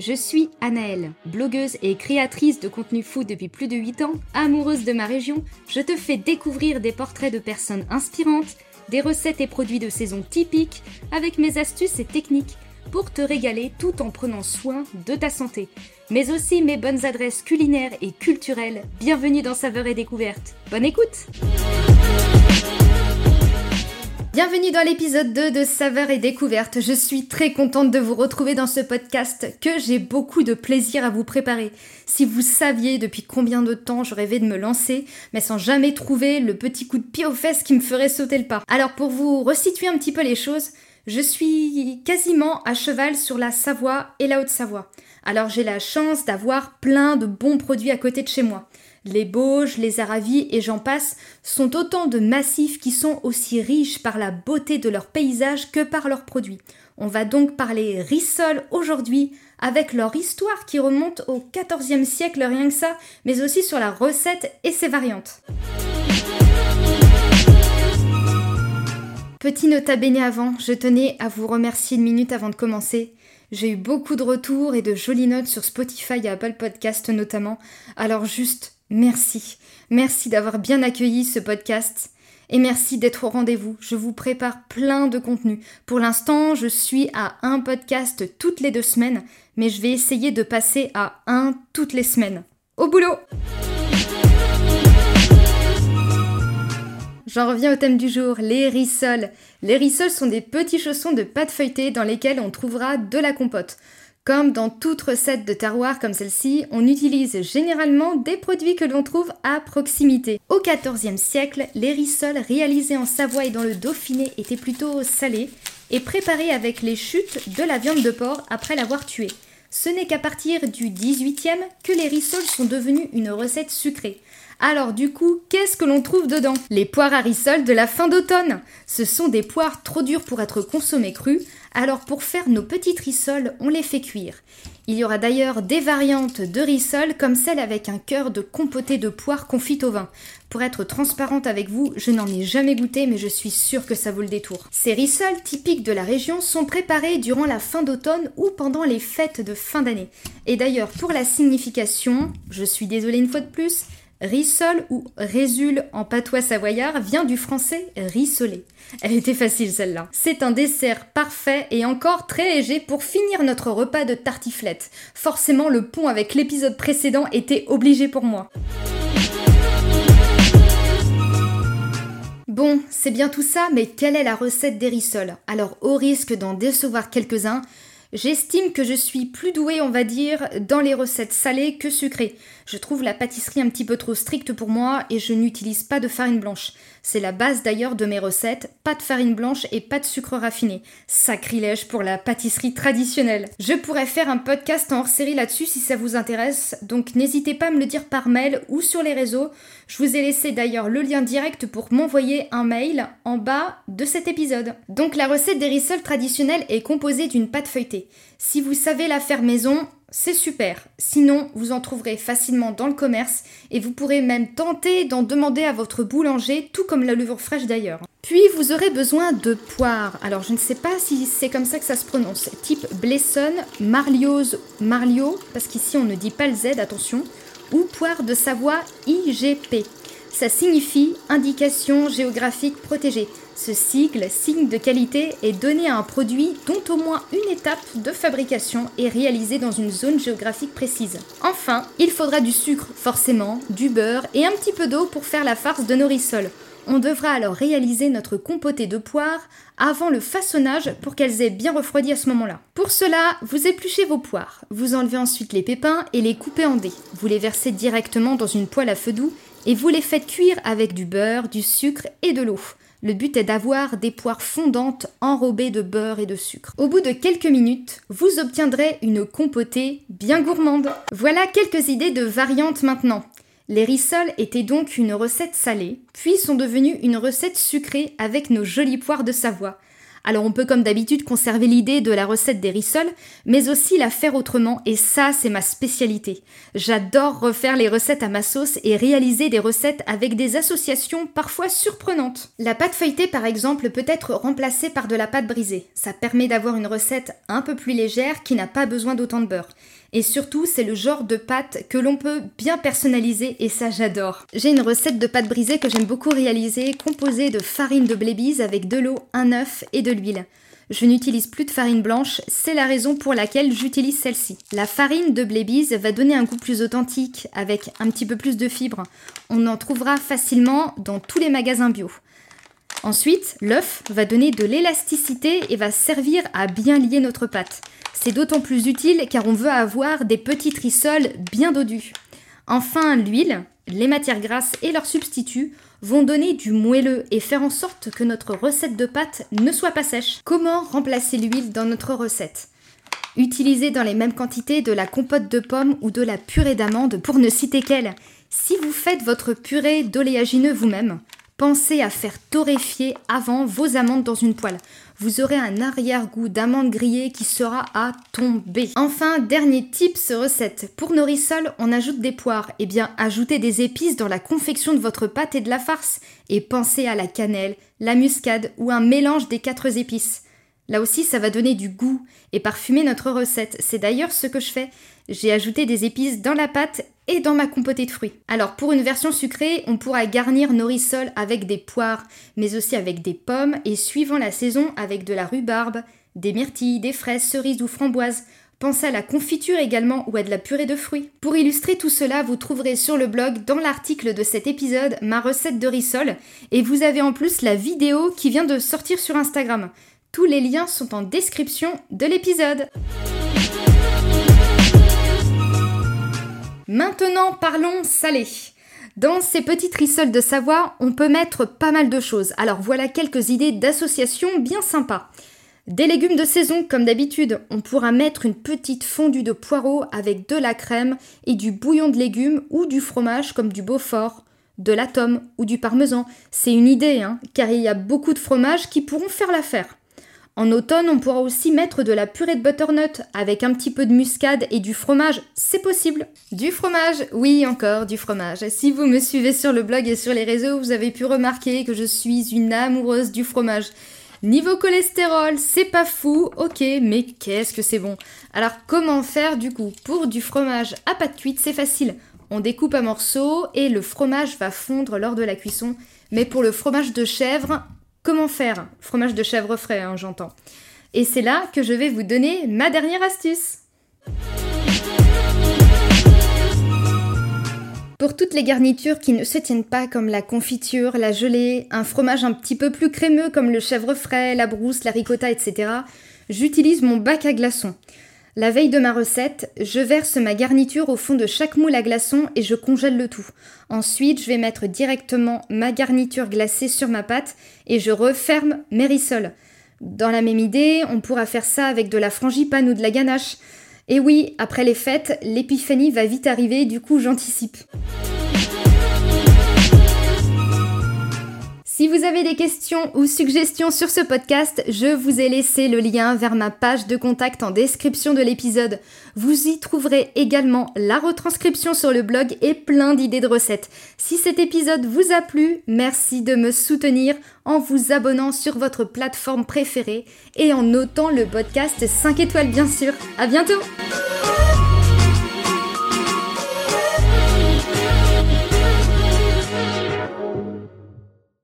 Je suis Anaëlle, blogueuse et créatrice de contenu food depuis plus de 8 ans, amoureuse de ma région, je te fais découvrir des portraits de personnes inspirantes, des recettes et produits de saison typiques, avec mes astuces et techniques pour te régaler tout en prenant soin de ta santé, mais aussi mes bonnes adresses culinaires et culturelles. Bienvenue dans Saveurs et Découvertes. Bonne écoute! Bienvenue dans l'épisode 2 de Saveurs et Découvertes. Je suis très contente de vous retrouver dans ce podcast que j'ai beaucoup de plaisir à vous préparer. Si vous saviez depuis combien de temps je rêvais de me lancer, mais sans jamais trouver le petit coup de pied aux fesses qui me ferait sauter le pas. Alors pour vous resituer un petit peu les choses, je suis quasiment à cheval sur la Savoie et la Haute-Savoie. Alors j'ai la chance d'avoir plein de bons produits à côté de chez moi. Les Bauges, les Aravis et j'en passe sont autant de massifs qui sont aussi riches par la beauté de leur paysage que par leurs produits. On va donc parler rissol aujourd'hui avec leur histoire qui remonte au XIVe siècle rien que ça, mais aussi sur la recette et ses variantes. Petit nota bene avant, je tenais à vous remercier une minute avant de commencer. J'ai eu beaucoup de retours et de jolies notes sur Spotify et Apple Podcast notamment. Alors juste Merci. Merci d'avoir bien accueilli ce podcast. Et merci d'être au rendez-vous. Je vous prépare plein de contenu. Pour l'instant, je suis à un podcast toutes les deux semaines, mais je vais essayer de passer à un toutes les semaines. Au boulot J'en reviens au thème du jour, les rissoles. Les rissoles sont des petits chaussons de pâte feuilletée dans lesquels on trouvera de la compote. Comme dans toute recette de terroir comme celle-ci, on utilise généralement des produits que l'on trouve à proximité. Au XIVe siècle, les rissoles réalisés en Savoie et dans le Dauphiné étaient plutôt salés et préparés avec les chutes de la viande de porc après l'avoir tuée. Ce n'est qu'à partir du XVIIIe que les rissoles sont devenues une recette sucrée. Alors du coup, qu'est-ce que l'on trouve dedans? Les poires à rissoles de la fin d'automne. Ce sont des poires trop dures pour être consommées crues, alors pour faire nos petites rissoles, on les fait cuire. Il y aura d'ailleurs des variantes de rissoles comme celle avec un cœur de compoté de poire confite au vin. Pour être transparente avec vous, je n'en ai jamais goûté mais je suis sûre que ça vaut le détour. Ces rissoles typiques de la région sont préparées durant la fin d'automne ou pendant les fêtes de fin d'année. Et d'ailleurs pour la signification, je suis désolée une fois de plus, Rissol ou résule en patois savoyard vient du français rissoler. Elle était facile celle-là. C'est un dessert parfait et encore très léger pour finir notre repas de tartiflette. Forcément, le pont avec l'épisode précédent était obligé pour moi. Bon, c'est bien tout ça, mais quelle est la recette des rissoles Alors, au risque d'en décevoir quelques-uns, J'estime que je suis plus douée, on va dire, dans les recettes salées que sucrées. Je trouve la pâtisserie un petit peu trop stricte pour moi et je n'utilise pas de farine blanche. C'est la base d'ailleurs de mes recettes, pas de farine blanche et pas de sucre raffiné. Sacrilège pour la pâtisserie traditionnelle. Je pourrais faire un podcast en hors-série là-dessus si ça vous intéresse, donc n'hésitez pas à me le dire par mail ou sur les réseaux. Je vous ai laissé d'ailleurs le lien direct pour m'envoyer un mail en bas de cet épisode. Donc la recette des rissoles traditionnelle est composée d'une pâte feuilletée. Si vous savez la faire maison, c'est super. Sinon, vous en trouverez facilement dans le commerce et vous pourrez même tenter d'en demander à votre boulanger, tout comme la levure fraîche d'ailleurs. Puis vous aurez besoin de poires. Alors je ne sais pas si c'est comme ça que ça se prononce. Type Blesson, Marliose, Marlio, parce qu'ici on ne dit pas le Z, attention, ou poire de Savoie IGP. Ça signifie indication géographique protégée. Ce sigle, signe de qualité, est donné à un produit dont au moins une étape de fabrication est réalisée dans une zone géographique précise. Enfin, il faudra du sucre, forcément, du beurre et un petit peu d'eau pour faire la farce de nos rissoles. On devra alors réaliser notre compoté de poires avant le façonnage pour qu'elles aient bien refroidi à ce moment-là. Pour cela, vous épluchez vos poires, vous enlevez ensuite les pépins et les coupez en dés. Vous les versez directement dans une poêle à feu doux et vous les faites cuire avec du beurre, du sucre et de l'eau. Le but est d'avoir des poires fondantes enrobées de beurre et de sucre. Au bout de quelques minutes, vous obtiendrez une compotée bien gourmande. Voilà quelques idées de variantes maintenant. Les rissoles étaient donc une recette salée, puis sont devenues une recette sucrée avec nos jolies poires de Savoie. Alors on peut comme d'habitude conserver l'idée de la recette des rissoles, mais aussi la faire autrement, et ça c'est ma spécialité. J'adore refaire les recettes à ma sauce et réaliser des recettes avec des associations parfois surprenantes. La pâte feuilletée par exemple peut être remplacée par de la pâte brisée. Ça permet d'avoir une recette un peu plus légère qui n'a pas besoin d'autant de beurre. Et surtout, c'est le genre de pâte que l'on peut bien personnaliser et ça j'adore. J'ai une recette de pâte brisée que j'aime beaucoup réaliser, composée de farine de blébise avec de l'eau, un œuf et de l'huile. Je n'utilise plus de farine blanche, c'est la raison pour laquelle j'utilise celle-ci. La farine de blébise va donner un goût plus authentique avec un petit peu plus de fibres. On en trouvera facilement dans tous les magasins bio. Ensuite, l'œuf va donner de l'élasticité et va servir à bien lier notre pâte. C'est d'autant plus utile car on veut avoir des petites rissoles bien dodues. Enfin, l'huile, les matières grasses et leurs substituts vont donner du moelleux et faire en sorte que notre recette de pâte ne soit pas sèche. Comment remplacer l'huile dans notre recette? Utilisez dans les mêmes quantités de la compote de pommes ou de la purée d'amandes pour ne citer qu'elle. Si vous faites votre purée d'oléagineux vous-même, Pensez à faire torréfier avant vos amandes dans une poêle. Vous aurez un arrière-goût d'amande grillée qui sera à tomber. Enfin, dernier tips recette. Pour nos rissoles, on ajoute des poires. Eh bien, ajoutez des épices dans la confection de votre pâte et de la farce. Et pensez à la cannelle, la muscade ou un mélange des quatre épices. Là aussi, ça va donner du goût et parfumer notre recette. C'est d'ailleurs ce que je fais. J'ai ajouté des épices dans la pâte et dans ma compotée de fruits. Alors pour une version sucrée, on pourra garnir nos rissoles avec des poires, mais aussi avec des pommes et suivant la saison avec de la rhubarbe, des myrtilles, des fraises, cerises ou framboises. Pensez à la confiture également ou à de la purée de fruits. Pour illustrer tout cela, vous trouverez sur le blog, dans l'article de cet épisode, ma recette de rissole et vous avez en plus la vidéo qui vient de sortir sur Instagram. Tous les liens sont en description de l'épisode. Maintenant, parlons salé. Dans ces petites rissoles de Savoie, on peut mettre pas mal de choses. Alors voilà quelques idées d'associations bien sympas. Des légumes de saison, comme d'habitude, on pourra mettre une petite fondue de poireaux avec de la crème et du bouillon de légumes ou du fromage comme du Beaufort, de la tome ou du parmesan. C'est une idée, hein, car il y a beaucoup de fromages qui pourront faire l'affaire. En automne, on pourra aussi mettre de la purée de butternut avec un petit peu de muscade et du fromage, c'est possible. Du fromage, oui encore du fromage. Si vous me suivez sur le blog et sur les réseaux, vous avez pu remarquer que je suis une amoureuse du fromage. Niveau cholestérol, c'est pas fou, ok, mais qu'est-ce que c'est bon. Alors comment faire du coup? Pour du fromage à pâte cuite, c'est facile. On découpe un morceau et le fromage va fondre lors de la cuisson. Mais pour le fromage de chèvre, Comment faire Fromage de chèvre frais, hein, j'entends. Et c'est là que je vais vous donner ma dernière astuce. Pour toutes les garnitures qui ne se tiennent pas comme la confiture, la gelée, un fromage un petit peu plus crémeux comme le chèvre frais, la brousse, la ricotta, etc., j'utilise mon bac à glaçons. La veille de ma recette, je verse ma garniture au fond de chaque moule à glaçons et je congèle le tout. Ensuite, je vais mettre directement ma garniture glacée sur ma pâte et je referme mes rissoles. Dans la même idée, on pourra faire ça avec de la frangipane ou de la ganache. Et oui, après les fêtes, l'épiphanie va vite arriver, du coup j'anticipe. Vous avez des questions ou suggestions sur ce podcast, je vous ai laissé le lien vers ma page de contact en description de l'épisode. Vous y trouverez également la retranscription sur le blog et plein d'idées de recettes. Si cet épisode vous a plu, merci de me soutenir en vous abonnant sur votre plateforme préférée et en notant le podcast 5 étoiles bien sûr. À bientôt!